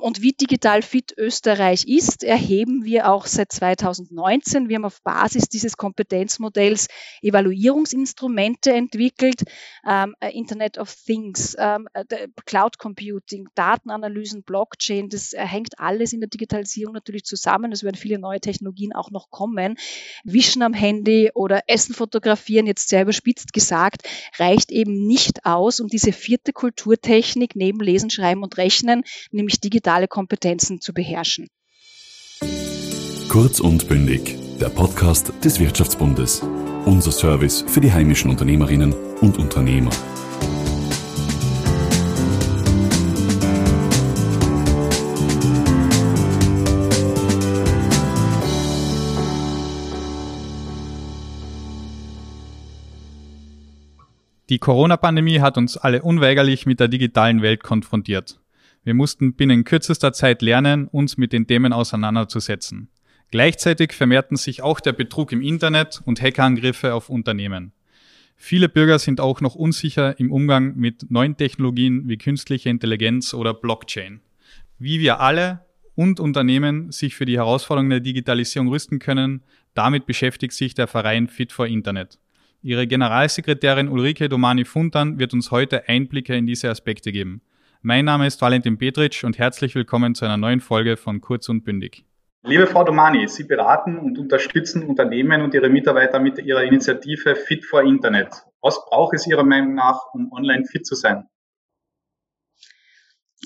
Und wie digital fit Österreich ist, erheben wir auch seit 2019. Wir haben auf Basis dieses Kompetenzmodells Evaluierungsinstrumente entwickelt, ähm, äh, Internet of Things, ähm, äh, Cloud Computing, Datenanalysen, Blockchain. Das äh, hängt alles in der Digitalisierung natürlich zusammen. Es werden viele neue Technologien auch noch kommen. Wischen am Handy oder Essen fotografieren, jetzt sehr überspitzt gesagt, reicht eben nicht aus, um diese vierte Kulturtechnik neben Lesen, Schreiben und Rechnen, nämlich digital digitale Kompetenzen zu beherrschen. Kurz und bündig, der Podcast des Wirtschaftsbundes. Unser Service für die heimischen Unternehmerinnen und Unternehmer. Die Corona-Pandemie hat uns alle unweigerlich mit der digitalen Welt konfrontiert. Wir mussten binnen kürzester Zeit lernen, uns mit den Themen auseinanderzusetzen. Gleichzeitig vermehrten sich auch der Betrug im Internet und Hackerangriffe auf Unternehmen. Viele Bürger sind auch noch unsicher im Umgang mit neuen Technologien wie künstliche Intelligenz oder Blockchain. Wie wir alle und Unternehmen sich für die Herausforderungen der Digitalisierung rüsten können, damit beschäftigt sich der Verein Fit for Internet. Ihre Generalsekretärin Ulrike Domani-Funtan wird uns heute Einblicke in diese Aspekte geben. Mein Name ist Valentin Petritsch und herzlich willkommen zu einer neuen Folge von Kurz und Bündig. Liebe Frau Domani, Sie beraten und unterstützen Unternehmen und ihre Mitarbeiter mit Ihrer Initiative Fit for Internet. Was braucht es Ihrer Meinung nach, um online fit zu sein?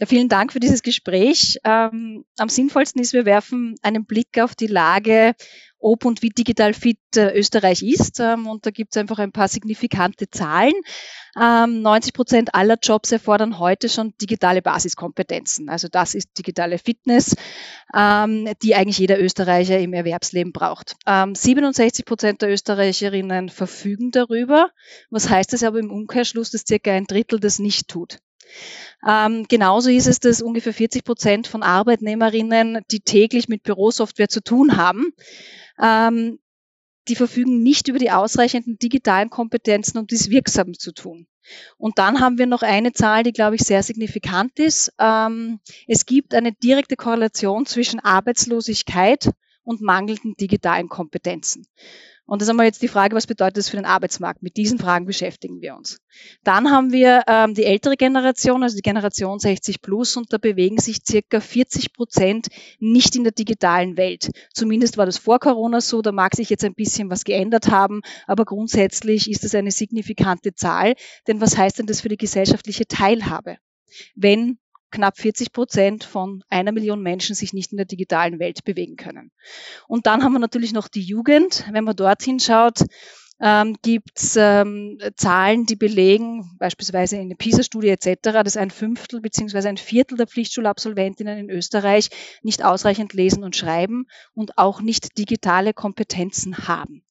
Vielen Dank für dieses Gespräch. Ähm, am sinnvollsten ist, wir werfen einen Blick auf die Lage, ob und wie digital fit äh, Österreich ist. Ähm, und da gibt es einfach ein paar signifikante Zahlen. Ähm, 90 Prozent aller Jobs erfordern heute schon digitale Basiskompetenzen. Also das ist digitale Fitness, ähm, die eigentlich jeder Österreicher im Erwerbsleben braucht. 67 ähm, Prozent der Österreicherinnen verfügen darüber. Was heißt das aber im Umkehrschluss, dass circa ein Drittel das nicht tut? Ähm, genauso ist es, dass ungefähr 40 Prozent von Arbeitnehmerinnen, die täglich mit Bürosoftware zu tun haben, ähm, die verfügen nicht über die ausreichenden digitalen Kompetenzen, um dies wirksam zu tun. Und dann haben wir noch eine Zahl, die, glaube ich, sehr signifikant ist. Ähm, es gibt eine direkte Korrelation zwischen Arbeitslosigkeit und mangelnden digitalen Kompetenzen. Und das ist einmal jetzt die Frage, was bedeutet das für den Arbeitsmarkt? Mit diesen Fragen beschäftigen wir uns. Dann haben wir ähm, die ältere Generation, also die Generation 60 plus, und da bewegen sich circa 40 Prozent nicht in der digitalen Welt. Zumindest war das vor Corona so, da mag sich jetzt ein bisschen was geändert haben, aber grundsätzlich ist es eine signifikante Zahl. Denn was heißt denn das für die gesellschaftliche Teilhabe? Wenn knapp 40 Prozent von einer Million Menschen sich nicht in der digitalen Welt bewegen können. Und dann haben wir natürlich noch die Jugend. Wenn man dorthin schaut, ähm, gibt es ähm, Zahlen, die belegen, beispielsweise in der PISA-Studie etc., dass ein Fünftel bzw. ein Viertel der Pflichtschulabsolventinnen in Österreich nicht ausreichend lesen und schreiben und auch nicht digitale Kompetenzen haben.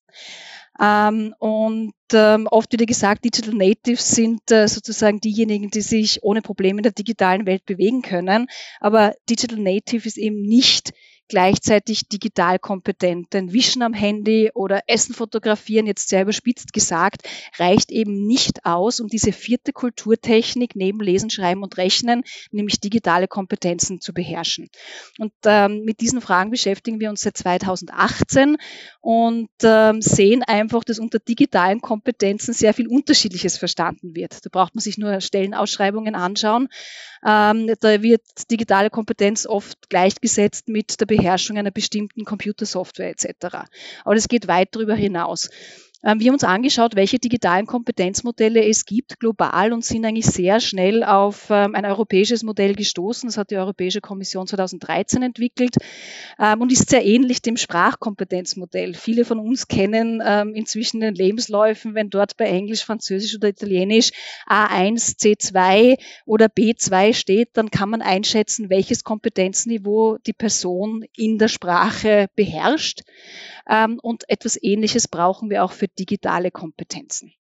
Ähm, und ähm, oft wieder gesagt, Digital Natives sind äh, sozusagen diejenigen, die sich ohne Probleme in der digitalen Welt bewegen können. Aber Digital Native ist eben nicht gleichzeitig digital kompetent. Denn Wischen am Handy oder Essen fotografieren, jetzt sehr überspitzt gesagt, reicht eben nicht aus, um diese vierte Kulturtechnik neben Lesen, Schreiben und Rechnen, nämlich digitale Kompetenzen zu beherrschen. Und ähm, mit diesen Fragen beschäftigen wir uns seit 2018 und ähm, sehen einfach, dass unter digitalen Kompetenzen sehr viel Unterschiedliches verstanden wird. Da braucht man sich nur Stellenausschreibungen anschauen. Ähm, da wird digitale Kompetenz oft gleichgesetzt mit der Beherrschung einer bestimmten Computersoftware etc. Aber das geht weit darüber hinaus. Ähm, wir haben uns angeschaut, welche digitalen Kompetenzmodelle es gibt global und sind eigentlich sehr schnell auf ähm, ein europäisches Modell gestoßen. Das hat die Europäische Kommission 2013 entwickelt ähm, und ist sehr ähnlich dem Sprachkompetenzmodell. Viele von uns kennen inzwischen den Lebensläufen, wenn dort bei Englisch, Französisch oder Italienisch A1, C2 oder B2 steht, dann kann man einschätzen, welches Kompetenzniveau die Person in der Sprache beherrscht. Und etwas Ähnliches brauchen wir auch für digitale Kompetenzen.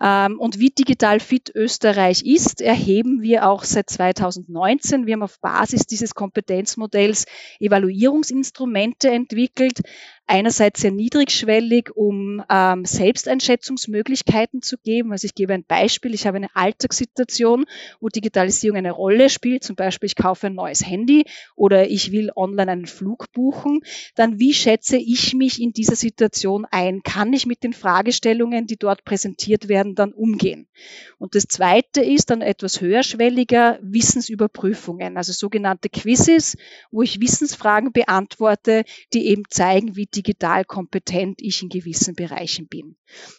Ähm, und wie digital fit Österreich ist, erheben wir auch seit 2019. Wir haben auf Basis dieses Kompetenzmodells Evaluierungsinstrumente entwickelt, einerseits sehr niedrigschwellig, um ähm, Selbsteinschätzungsmöglichkeiten zu geben. Also ich gebe ein Beispiel. Ich habe eine Alltagssituation, wo Digitalisierung eine Rolle spielt. Zum Beispiel, ich kaufe ein neues Handy oder ich will online einen Flug buchen. Dann wie schätze ich mich in dieser Situation ein? Kann ich mit den Fragestellungen, die dort präsentiert werden, dann umgehen? Und das Zweite ist dann etwas höherschwelliger Wissensüberprüfungen, also sogenannte Quizzes, wo ich Wissensfragen beantworte, die eben zeigen, wie digital kompetent ich in gewissen Bereichen bin.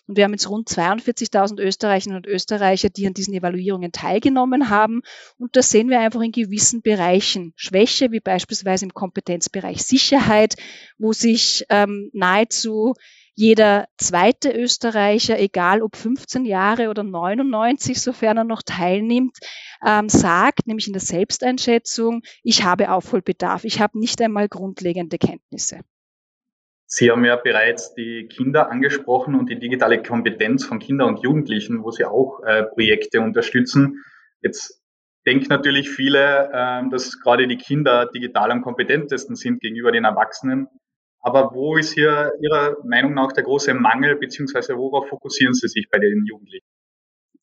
Und wir haben jetzt rund 42.000 Österreicherinnen und Österreicher, die an diesen Evaluierungen teilgenommen haben. Und da sehen wir einfach in gewissen Bereichen Schwäche, wie beispielsweise im Kompetenzbereich Sicherheit, wo sich ähm, nahezu jeder zweite Österreicher, egal ob 15 Jahre oder 99, sofern er noch teilnimmt, ähm, sagt, nämlich in der Selbsteinschätzung, ich habe Aufholbedarf, ich habe nicht einmal grundlegende Kenntnisse. Sie haben ja bereits die Kinder angesprochen und die digitale Kompetenz von Kindern und Jugendlichen, wo Sie auch äh, Projekte unterstützen. Jetzt denken natürlich viele, äh, dass gerade die Kinder digital am kompetentesten sind gegenüber den Erwachsenen. Aber wo ist hier Ihrer Meinung nach der große Mangel, beziehungsweise worauf fokussieren Sie sich bei den Jugendlichen?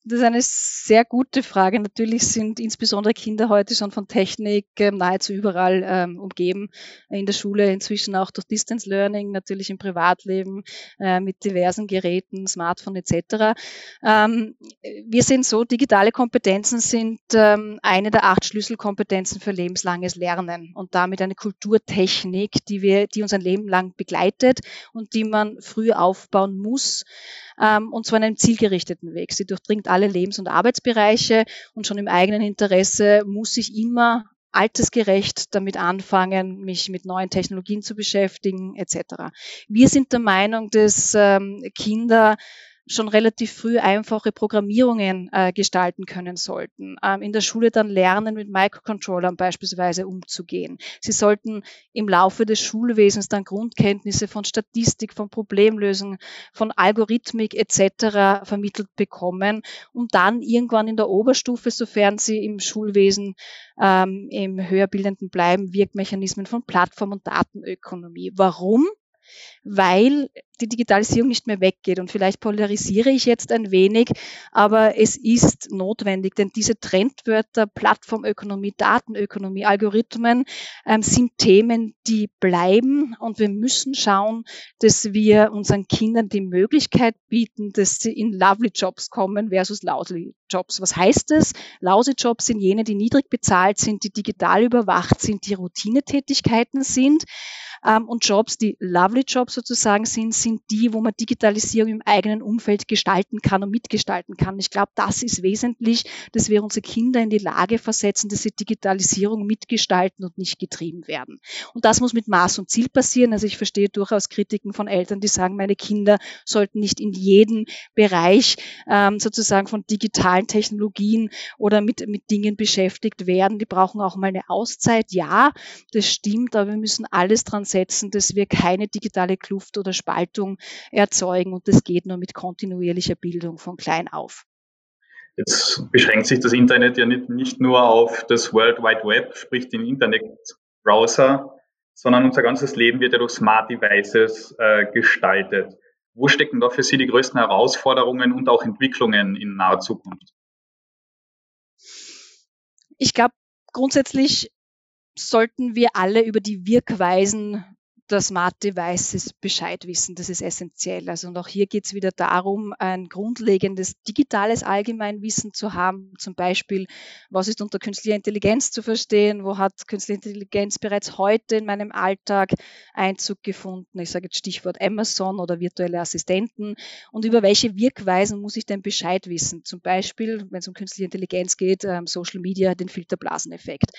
Das ist eine sehr gute Frage. Natürlich sind insbesondere Kinder heute schon von Technik äh, nahezu überall ähm, umgeben. In der Schule inzwischen auch durch Distance Learning, natürlich im Privatleben äh, mit diversen Geräten, Smartphone etc. Ähm, wir sehen so, digitale Kompetenzen sind ähm, eine der acht Schlüsselkompetenzen für lebenslanges Lernen und damit eine Kulturtechnik, die wir, die uns ein Leben lang begleitet und die man früh aufbauen muss ähm, und zwar in einem zielgerichteten Weg. Sie durchdringt alle Lebens- und Arbeitsbereiche und schon im eigenen Interesse muss ich immer altersgerecht damit anfangen, mich mit neuen Technologien zu beschäftigen, etc. Wir sind der Meinung, dass ähm, Kinder schon relativ früh einfache Programmierungen äh, gestalten können sollten. Ähm, in der Schule dann lernen, mit Microcontrollern beispielsweise umzugehen. Sie sollten im Laufe des Schulwesens dann Grundkenntnisse von Statistik, von Problemlösung, von Algorithmik etc. vermittelt bekommen, um dann irgendwann in der Oberstufe, sofern sie im Schulwesen ähm, im höherbildenden bleiben, Wirkmechanismen von Plattform- und Datenökonomie. Warum? weil die Digitalisierung nicht mehr weggeht. Und vielleicht polarisiere ich jetzt ein wenig, aber es ist notwendig, denn diese Trendwörter Plattformökonomie, Datenökonomie, Algorithmen ähm, sind Themen, die bleiben und wir müssen schauen, dass wir unseren Kindern die Möglichkeit bieten, dass sie in Lovely Jobs kommen versus Lousy Jobs. Was heißt das? Lousy Jobs sind jene, die niedrig bezahlt sind, die digital überwacht sind, die Routinetätigkeiten sind. Ähm, und Jobs, die Lovely Jobs sozusagen sind, sind die, wo man Digitalisierung im eigenen Umfeld gestalten kann und mitgestalten kann. Ich glaube, das ist wesentlich, dass wir unsere Kinder in die Lage versetzen, dass sie Digitalisierung mitgestalten und nicht getrieben werden. Und das muss mit Maß und Ziel passieren. Also ich verstehe durchaus Kritiken von Eltern, die sagen, meine Kinder sollten nicht in jedem Bereich ähm, sozusagen von digitalen Technologien oder mit, mit Dingen beschäftigt werden. Die brauchen auch mal eine Auszeit. Ja, das stimmt, aber wir müssen alles dran setzen, dass wir keine digitale Kluft oder Spaltung erzeugen und das geht nur mit kontinuierlicher Bildung von klein auf. Jetzt beschränkt sich das Internet ja nicht, nicht nur auf das World Wide Web, sprich den Internetbrowser, sondern unser ganzes Leben wird ja durch Smart Devices äh, gestaltet. Wo stecken da für Sie die größten Herausforderungen und auch Entwicklungen in naher Zukunft? Ich glaube, grundsätzlich sollten wir alle über die Wirkweisen der Smart Devices Bescheid wissen. Das ist essentiell. Also und auch hier geht es wieder darum, ein grundlegendes digitales Allgemeinwissen zu haben. Zum Beispiel, was ist unter künstlicher Intelligenz zu verstehen? Wo hat künstliche Intelligenz bereits heute in meinem Alltag Einzug gefunden? Ich sage jetzt Stichwort Amazon oder virtuelle Assistenten. Und über welche Wirkweisen muss ich denn Bescheid wissen? Zum Beispiel, wenn es um künstliche Intelligenz geht, ähm, Social Media, den Filterblaseneffekt.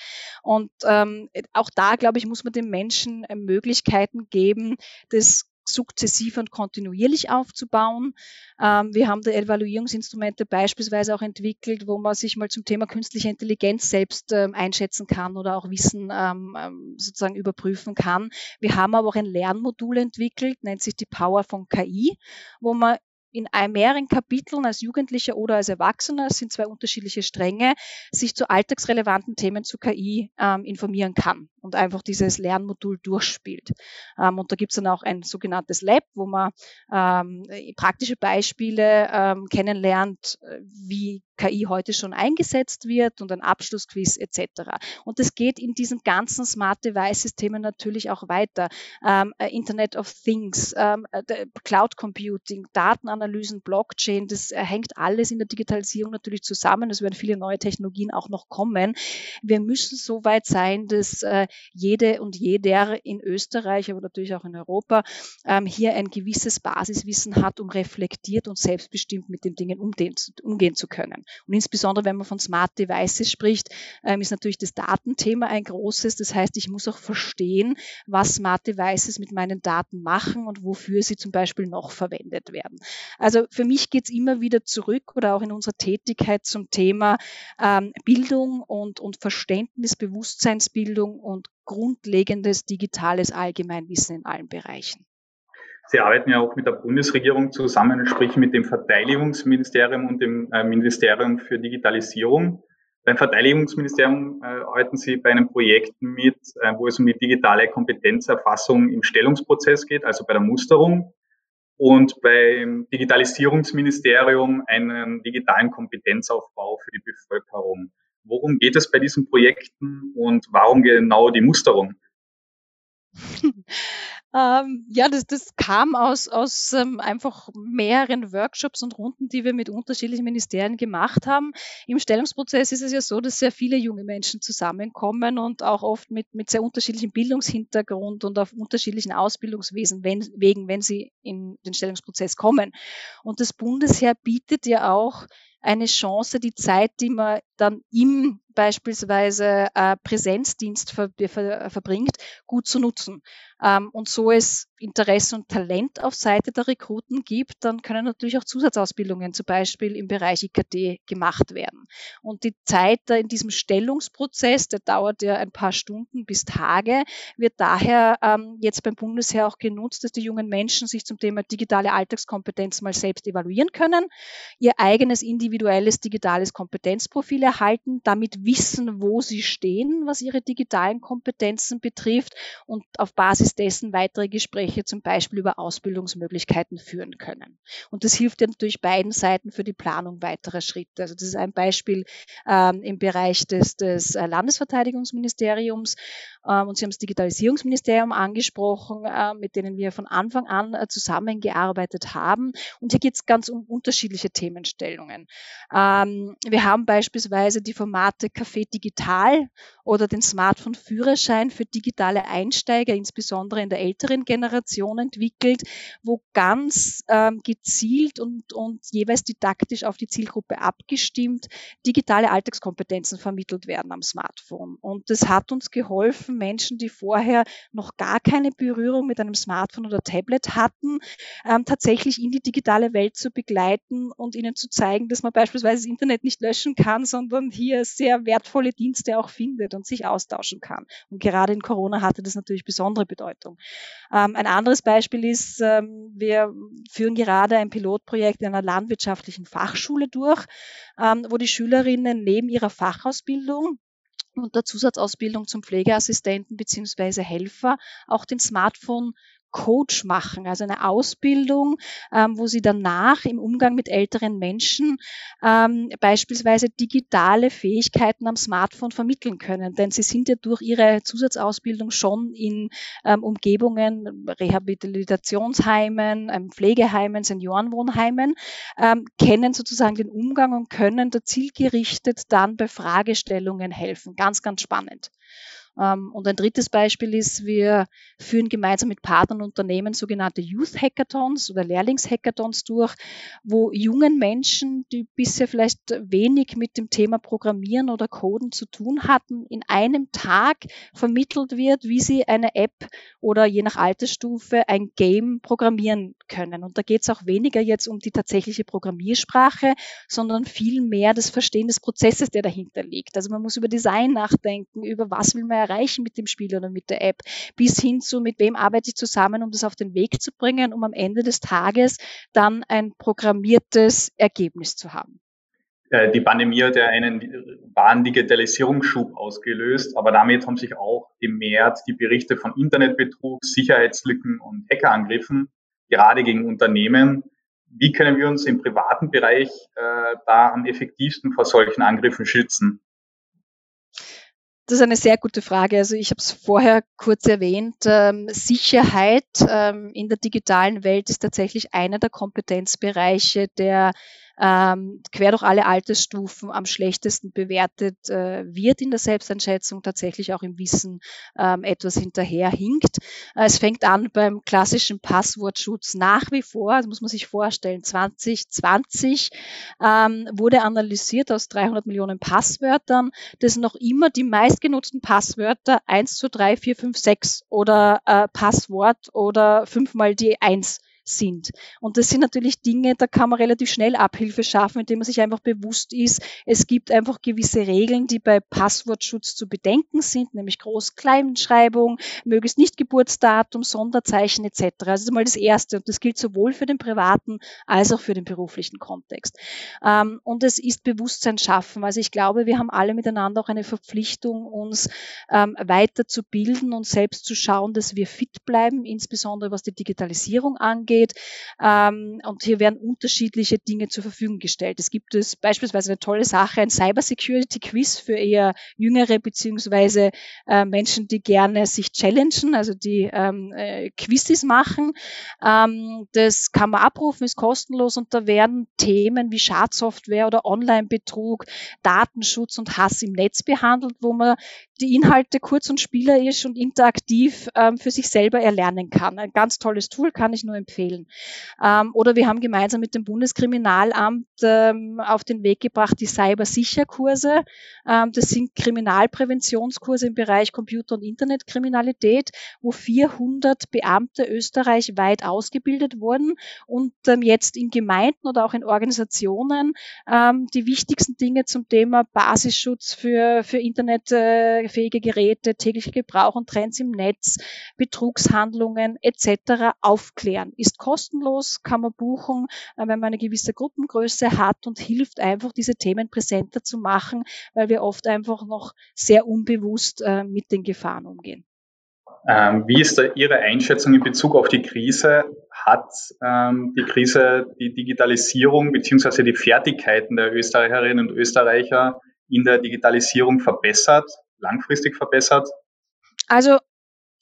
Und ähm, auch da, glaube ich, muss man den Menschen Möglichkeiten Möglichkeiten geben, das sukzessiv und kontinuierlich aufzubauen. Ähm, wir haben da Evaluierungsinstrumente beispielsweise auch entwickelt, wo man sich mal zum Thema künstliche Intelligenz selbst ähm, einschätzen kann oder auch Wissen ähm, sozusagen überprüfen kann. Wir haben aber auch ein Lernmodul entwickelt, nennt sich die Power von KI, wo man in mehreren Kapiteln als Jugendlicher oder als Erwachsener, sind zwei unterschiedliche Stränge, sich zu alltagsrelevanten Themen zu KI ähm, informieren kann. und einfach dieses Lernmodul durchspielt. Ähm, und da gibt es dann auch ein sogenanntes Lab, wo man ähm, praktische Beispiele ähm, kennenlernt, äh, wie KI heute schon eingesetzt wird und ein Abschlussquiz etc. Und es geht in diesen ganzen Smart Devices-Themen natürlich auch weiter. Ähm, äh, Internet of Things, ähm, äh, Cloud Computing, Datenanalysen, Blockchain, das äh, hängt alles in der Digitalisierung natürlich zusammen. Es werden viele neue Technologien auch noch kommen. Wir müssen so weit sein, dass äh, jede und jeder in Österreich, aber natürlich auch in Europa, ähm, hier ein gewisses Basiswissen hat, um reflektiert und selbstbestimmt mit den Dingen umgehen zu können. Und insbesondere, wenn man von Smart Devices spricht, ähm, ist natürlich das Datenthema ein großes. Das heißt, ich muss auch verstehen, was Smart Devices mit meinen Daten machen und wofür sie zum Beispiel noch verwendet werden. Also für mich geht es immer wieder zurück oder auch in unserer Tätigkeit zum Thema ähm, Bildung und, und Verständnis, Bewusstseinsbildung und grundlegendes digitales Allgemeinwissen in allen Bereichen. Sie arbeiten ja auch mit der Bundesregierung zusammen, sprich mit dem Verteidigungsministerium und dem äh, Ministerium für Digitalisierung. Beim Verteidigungsministerium äh, arbeiten Sie bei einem Projekt mit, äh, wo es um die digitale Kompetenzerfassung im Stellungsprozess geht, also bei der Musterung. Und beim Digitalisierungsministerium einen digitalen Kompetenzaufbau für die Bevölkerung. Worum geht es bei diesen Projekten und warum genau die Musterung? Ähm, ja, das, das kam aus, aus ähm, einfach mehreren Workshops und Runden, die wir mit unterschiedlichen Ministerien gemacht haben. Im Stellungsprozess ist es ja so, dass sehr viele junge Menschen zusammenkommen und auch oft mit, mit sehr unterschiedlichem Bildungshintergrund und auf unterschiedlichen Ausbildungswesen, wenn, wegen, wenn sie in den Stellungsprozess kommen. Und das Bundesheer bietet ja auch eine Chance, die Zeit, die man dann im beispielsweise äh, Präsenzdienst ver, ver, verbringt, gut zu nutzen. Ähm, und so es Interesse und Talent auf Seite der Rekruten gibt, dann können natürlich auch Zusatzausbildungen zum Beispiel im Bereich IKT gemacht werden. Und die Zeit in diesem Stellungsprozess, der dauert ja ein paar Stunden bis Tage, wird daher ähm, jetzt beim Bundesheer auch genutzt, dass die jungen Menschen sich zum Thema digitale Alltagskompetenz mal selbst evaluieren können, ihr eigenes individuelles digitales Kompetenzprofil erhalten, damit wissen, wo sie stehen, was ihre digitalen Kompetenzen betrifft und auf Basis dessen weitere Gespräche zum Beispiel über Ausbildungsmöglichkeiten führen können. Und das hilft ja natürlich beiden Seiten für die Planung weiterer Schritte. Also das ist ein Beispiel ähm, im Bereich des, des äh, Landesverteidigungsministeriums und Sie haben das Digitalisierungsministerium angesprochen, äh, mit denen wir von Anfang an äh, zusammengearbeitet haben. Und hier geht es ganz um unterschiedliche Themenstellungen. Ähm, wir haben beispielsweise die Formate Café Digital oder den Smartphone-Führerschein für digitale Einsteiger, insbesondere in der älteren Generation entwickelt, wo ganz ähm, gezielt und, und jeweils didaktisch auf die Zielgruppe abgestimmt digitale Alltagskompetenzen vermittelt werden am Smartphone. Und das hat uns geholfen, Menschen, die vorher noch gar keine Berührung mit einem Smartphone oder Tablet hatten, ähm, tatsächlich in die digitale Welt zu begleiten und ihnen zu zeigen, dass man beispielsweise das Internet nicht löschen kann, sondern hier sehr wertvolle Dienste auch findet und sich austauschen kann. Und gerade in Corona hatte das natürlich besondere Bedeutung. Ähm, ein anderes Beispiel ist, ähm, wir führen gerade ein Pilotprojekt in einer landwirtschaftlichen Fachschule durch, ähm, wo die Schülerinnen neben ihrer Fachausbildung und der Zusatzausbildung zum Pflegeassistenten beziehungsweise Helfer auch den Smartphone Coach machen, also eine Ausbildung, ähm, wo sie danach im Umgang mit älteren Menschen ähm, beispielsweise digitale Fähigkeiten am Smartphone vermitteln können. Denn sie sind ja durch ihre Zusatzausbildung schon in ähm, Umgebungen, Rehabilitationsheimen, ähm, Pflegeheimen, Seniorenwohnheimen, ähm, kennen sozusagen den Umgang und können da zielgerichtet dann bei Fragestellungen helfen. Ganz, ganz spannend. Ähm, und ein drittes Beispiel ist, wir führen gemeinsam mit Partnern und Unternehmen sogenannte Youth Hackathons oder Lehrlingshackathons durch, wo jungen Menschen, die bisher vielleicht wenig mit dem Thema Programmieren oder Coden zu tun hatten, in einem Tag vermittelt wird, wie sie eine App oder je nach Altersstufe ein Game programmieren können. Und da geht es auch weniger jetzt um die tatsächliche Programmiersprache, sondern viel mehr das Verstehen des Prozesses, der dahinter liegt. Also man muss über Design nachdenken, über was will man erreichen mit dem Spiel oder mit der App, bis hin zu, mit wem arbeite ich zusammen, um das auf den Weg zu bringen, um am Ende des Tages dann ein programmiertes Ergebnis zu haben. äh, die Pandemie hat ja einen wahren Digitalisierungsschub ausgelöst, aber damit haben sich auch vermehrt die Berichte von Internetbetrug, Sicherheitslücken und Hackerangriffen, gerade gegen Unternehmen. Wie können wir uns im privaten Bereich äh, da am effektivsten vor solchen Angriffen schützen? Das ist eine sehr gute Frage. Also ich habe es vorher kurz erwähnt. Ähm, Sicherheit ähm, in der digitalen Welt ist tatsächlich einer der Kompetenzbereiche, der ähm, quer durch alle Altersstufen am schlechtesten bewertet äh, wird in der Selbsteinschätzung, tatsächlich auch im Wissen ähm, etwas hinterherhinkt. Äh, es fängt an beim klassischen Passwortschutz nach wie vor, das muss man sich vorstellen, 2020 ähm, wurde analysiert aus 300 Millionen Passwörtern, dass noch immer die meistgenutzten Passwörter 1 zu 3, 4, 5, 6 oder äh, Passwort oder fünfmal die 1 sind. Und das sind natürlich Dinge, da kann man relativ schnell Abhilfe schaffen, indem man sich einfach bewusst ist, es gibt einfach gewisse Regeln, die bei Passwortschutz zu bedenken sind, nämlich Groß-Kleinschreibung, möglichst nicht Geburtsdatum, Sonderzeichen etc. Also das ist mal das Erste und das gilt sowohl für den privaten als auch für den beruflichen Kontext. Ähm, und es ist Bewusstsein schaffen. Also ich glaube, wir haben alle miteinander auch eine Verpflichtung, uns ähm, weiterzubilden und selbst zu schauen, dass wir fit bleiben, insbesondere was die Digitalisierung angeht angeht. Ähm, und hier werden unterschiedliche Dinge zur Verfügung gestellt. Es gibt es beispielsweise eine tolle Sache, ein Cybersecurity Quiz für eher jüngere beziehungsweise äh, Menschen, die gerne sich challengen, also die ähm, äh, Quizzes machen. Ähm, das kann man abrufen, ist kostenlos und da werden Themen wie Schadsoftware oder Online-Betrug, Datenschutz und Hass im Netz behandelt, wo man die Inhalte kurz und spielerisch und interaktiv ähm, für sich selber erlernen kann. Ein ganz tolles Tool, kann ich nur empfehlen. Ähm, oder wir haben gemeinsam mit dem Bundeskriminalamt ähm, auf den Weg gebracht die Cybersicherkurse. Ähm, das sind Kriminalpräventionskurse im Bereich Computer- und Internetkriminalität, wo 400 Beamte österreichweit ausgebildet wurden und ähm, jetzt in Gemeinden oder auch in Organisationen ähm, die wichtigsten Dinge zum Thema Basisschutz für, für Internet äh, fähige Geräte, täglicher Gebrauch und Trends im Netz, Betrugshandlungen etc. aufklären. Ist kostenlos, kann man buchen, äh, wenn man eine gewisse Gruppengröße hat und hilft einfach, diese Themen präsenter zu machen, weil wir oft einfach noch sehr unbewusst äh, mit den Gefahren umgehen. Ähm, wie ist da Ihre Einschätzung in Bezug auf die Krise? Hat ähm, die Krise die Digitalisierung beziehungsweise die Fertigkeiten der Österreicherinnen und Österreicher in der Digitalisierung verbessert? Langfristig verbessert? Also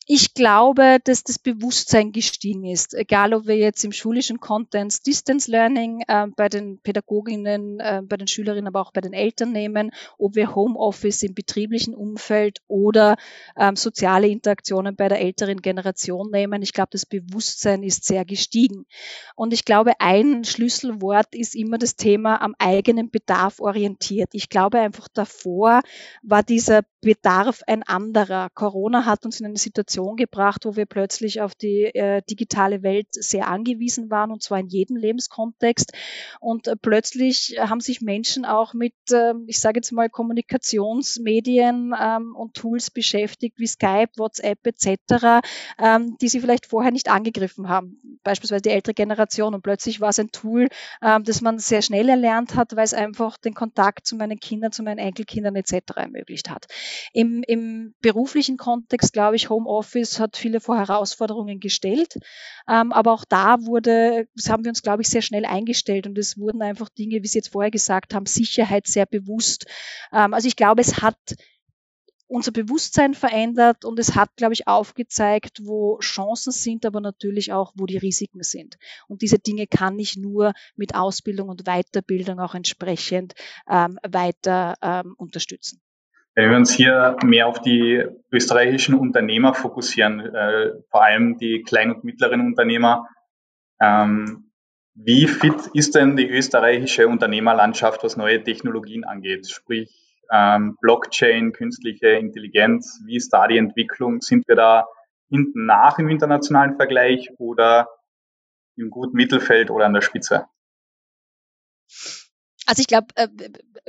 ich glaube, dass das Bewusstsein gestiegen ist, egal ob wir jetzt im schulischen Content Distance Learning äh, bei den Pädagoginnen, äh, bei den Schülerinnen, aber auch bei den Eltern nehmen, ob wir Homeoffice im betrieblichen Umfeld oder ähm, soziale Interaktionen bei der älteren Generation nehmen. Ich glaube, das Bewusstsein ist sehr gestiegen. Und ich glaube, ein Schlüsselwort ist immer das Thema am eigenen Bedarf orientiert. Ich glaube einfach davor war dieser Bedarf ein anderer. Corona hat uns in eine Situation gebracht, wo wir plötzlich auf die äh, digitale Welt sehr angewiesen waren und zwar in jedem Lebenskontext. Und äh, plötzlich haben sich Menschen auch mit, äh, ich sage jetzt mal, Kommunikationsmedien ähm, und Tools beschäftigt wie Skype, WhatsApp etc., ähm, die sie vielleicht vorher nicht angegriffen haben. Beispielsweise die ältere Generation. Und plötzlich war es ein Tool, ähm, das man sehr schnell erlernt hat, weil es einfach den Kontakt zu meinen Kindern, zu meinen Enkelkindern etc. ermöglicht hat. Im, im beruflichen Kontext, glaube ich, Homeoffice hat viele vor Herausforderungen gestellt. Ähm, aber auch da wurde, das haben wir uns, glaube ich, sehr schnell eingestellt und es wurden einfach Dinge, wie Sie jetzt vorher gesagt haben, Sicherheit sehr bewusst. Ähm, also ich glaube, es hat unser Bewusstsein verändert und es hat, glaube ich, aufgezeigt, wo Chancen sind, aber natürlich auch, wo die Risiken sind. Und diese Dinge kann ich nur mit Ausbildung und Weiterbildung auch entsprechend ähm, weiter ähm, unterstützen. Wenn wir uns hier mehr auf die österreichischen Unternehmer fokussieren, äh, vor allem die kleinen und mittleren Unternehmer, ähm, wie fit ist denn die österreichische Unternehmerlandschaft, was neue Technologien angeht? Sprich ähm, Blockchain, künstliche Intelligenz, wie ist da die Entwicklung? Sind wir da hinten nach im internationalen Vergleich oder im guten Mittelfeld oder an der Spitze? Also ich glaube, äh,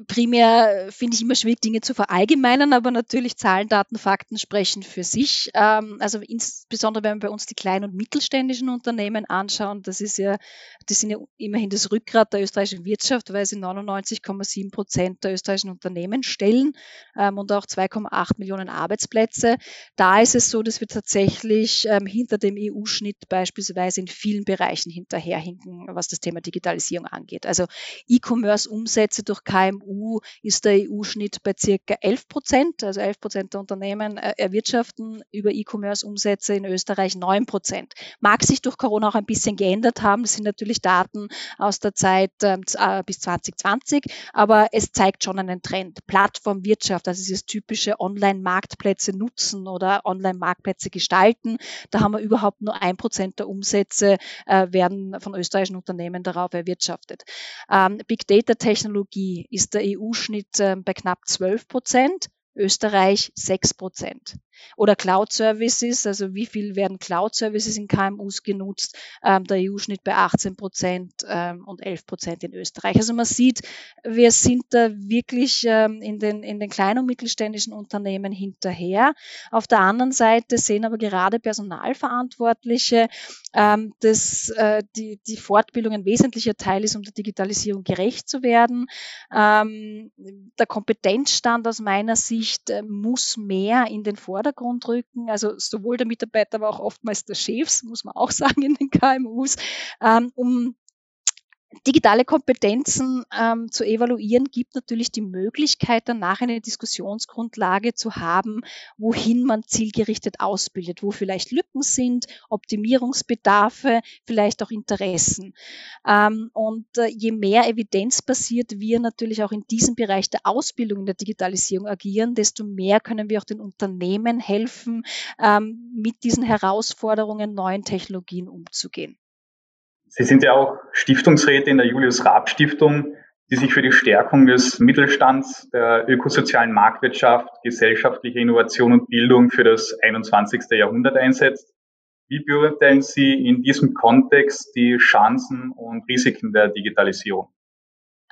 primär finde ich immer schwierig, Dinge zu verallgemeinern, aber natürlich Zahlen, Daten, Fakten sprechen für sich. Ähm, also insbesondere, wenn wir bei uns die kleinen und mittelständischen Unternehmen anschauen, das ist ja, das sind ja immerhin das Rückgrat der österreichischen Wirtschaft, weil sie 99,7 Prozent der österreichischen Unternehmen stellen ähm, und auch 2,8 Millionen Arbeitsplätze. Da ist es so, dass wir tatsächlich ähm, hinter dem EU-Schnitt beispielsweise in vielen Bereichen hinterherhinken, was das Thema Digitalisierung angeht. Also E-Commerce Umsätze durch KMU ist der EU-Schnitt bei circa 11 Prozent. Also 11 Prozent der Unternehmen äh, erwirtschaften über E-Commerce-Umsätze in Österreich 9 Prozent. Mag sich durch Corona auch ein bisschen geändert haben. Das sind natürlich Daten aus der Zeit ähm, äh, bis 2020, aber es zeigt schon einen Trend. Plattformwirtschaft, also dieses typische Online-Marktplätze nutzen oder Online-Marktplätze gestalten. Da haben wir überhaupt nur ein Prozent der Umsätze äh, werden von österreichischen Unternehmen darauf erwirtschaftet. Ähm, Big Data Technologie ist der EU-Schnitt äh, bei knapp 12 Prozent, Österreich 6 Prozent oder Cloud Services, also wie viel werden Cloud Services in KMUs genutzt, ähm, der EU-Schnitt bei 18 Prozent ähm, und 11 Prozent in Österreich. Also man sieht, wir sind da wirklich ähm, in, den, in den kleinen und mittelständischen Unternehmen hinterher. Auf der anderen Seite sehen aber gerade Personalverantwortliche, ähm, dass äh, die, die Fortbildung ein wesentlicher Teil ist, um der Digitalisierung gerecht zu werden. Ähm, der Kompetenzstand aus meiner Sicht äh, muss mehr in den Vordergrund Vordergrund rücken. Also sowohl der Mitarbeiter, aber auch oftmals der Chefs, muss man auch sagen, in den KMUs, ähm, um digitale Kompetenzen ähm, zu evaluieren, gibt natürlich die Möglichkeit, danach eine Diskussionsgrundlage zu haben, wohin man zielgerichtet ausbildet, wo vielleicht Lücken sind, Optimierungsbedarfe, vielleicht auch Interessen. Ähm, und äh, je mehr evidenzbasiert wir natürlich auch in diesem Bereich der Ausbildung in der Digitalisierung agieren, desto mehr können wir auch den Unternehmen helfen, ähm, mit diesen Herausforderungen, neuen Technologien umzugehen. Sie sind ja auch Stiftungsräte in der Julius Raab Stiftung, die sich für die Stärkung des Mittelstands, der ökosozialen Marktwirtschaft, gesellschaftliche Innovation und Bildung für das 21. Jahrhundert einsetzt. Wie beurteilen Sie in diesem Kontext die Chancen und Risiken der Digitalisierung?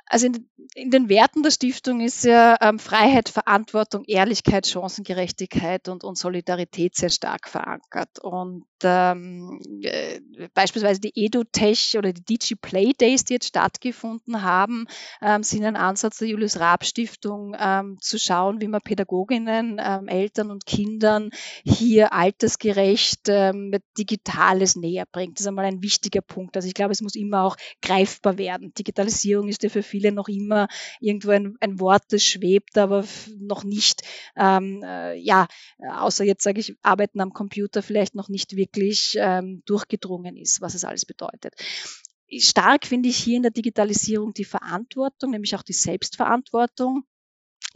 Also in, in, den Werten der Stiftung ist ja ähm, Freiheit, Verantwortung, Ehrlichkeit, Chancengerechtigkeit und, und Solidarität sehr stark verankert. Und ähm, äh, beispielsweise die EduTech oder die DigiPlay Days, die jetzt stattgefunden haben, ähm, sind ein Ansatz der Julius Raab Stiftung, ähm, zu schauen, wie man Pädagoginnen, ähm, Eltern und Kindern hier altersgerecht ähm, Digitales näher bringt. Das ist einmal ein wichtiger Punkt. Also ich glaube, es muss immer auch greifbar werden. Digitalisierung ist ja für viele noch immer irgendwo ein, ein Wort, das schwebt, aber noch nicht, ähm, äh, ja, außer jetzt sage ich, arbeiten am Computer vielleicht noch nicht wirklich wirklich ähm, durchgedrungen ist, was es alles bedeutet. Stark finde ich hier in der Digitalisierung die Verantwortung, nämlich auch die Selbstverantwortung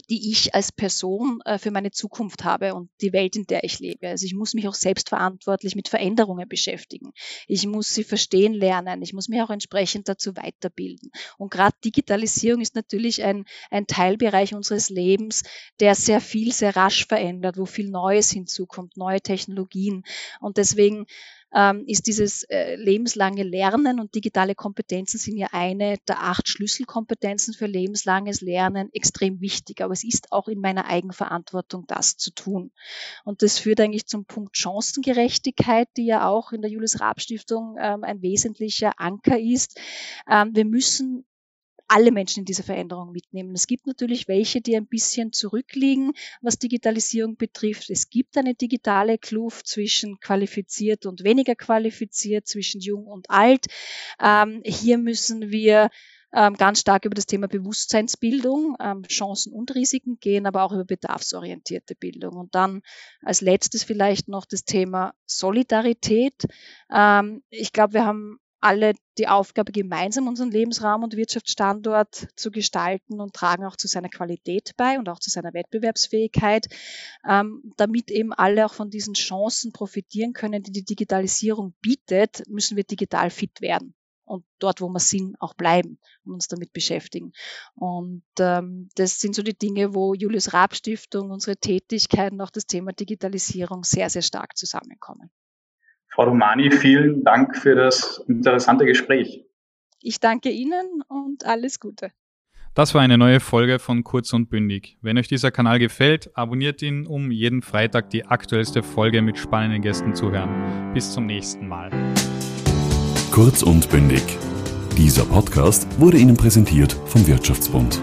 die ich als Person äh, für meine Zukunft habe und die Welt, in der ich lebe. Also ich muss mich auch selbstverantwortlich mit Veränderungen beschäftigen. Ich muss sie verstehen lernen. Ich muss mich auch entsprechend dazu weiterbilden. Und gerade Digitalisierung ist natürlich ein, ein Teilbereich unseres Lebens, der sehr viel, sehr rasch verändert, wo viel Neues hinzukommt, neue Technologien. Und deswegen ähm, ist dieses äh, lebenslange Lernen und digitale Kompetenzen sind ja eine der acht Schlüsselkompetenzen für lebenslanges Lernen extrem wichtig. Aber es ist auch in meiner Eigenverantwortung, das zu tun. Und das führt eigentlich zum Punkt Chancengerechtigkeit, die ja auch in der Julius Raab Stiftung ähm, ein wesentlicher Anker ist. Ähm, wir müssen alle Menschen in dieser Veränderung mitnehmen. Es gibt natürlich welche, die ein bisschen zurückliegen, was Digitalisierung betrifft. Es gibt eine digitale Kluft zwischen qualifiziert und weniger qualifiziert, zwischen jung und alt. Ähm, hier müssen wir ähm, ganz stark über das Thema Bewusstseinsbildung, ähm, Chancen und Risiken gehen, aber auch über bedarfsorientierte Bildung. Und dann als letztes vielleicht noch das Thema Solidarität. Ähm, ich glaube, wir haben alle die Aufgabe, gemeinsam unseren Lebensraum und Wirtschaftsstandort zu gestalten und tragen auch zu seiner Qualität bei und auch zu seiner Wettbewerbsfähigkeit, ähm, damit eben alle auch von diesen Chancen profitieren können, die die Digitalisierung bietet, müssen wir digital fit werden und dort, wo wir sind, auch bleiben und uns damit beschäftigen. Und ähm, das sind so die Dinge, wo Julius Raab Stiftung, unsere Tätigkeiten, auch das Thema Digitalisierung sehr, sehr stark zusammenkommen. Frau Romani, vielen Dank für das interessante Gespräch. Ich danke Ihnen und alles Gute. Das war eine neue Folge von Kurz und Bündig. Wenn euch dieser Kanal gefällt, abonniert ihn, um jeden Freitag die aktuellste Folge mit spannenden Gästen zu hören. Bis zum nächsten Mal. Kurz und Bündig. Dieser Podcast wurde Ihnen präsentiert vom Wirtschaftsbund.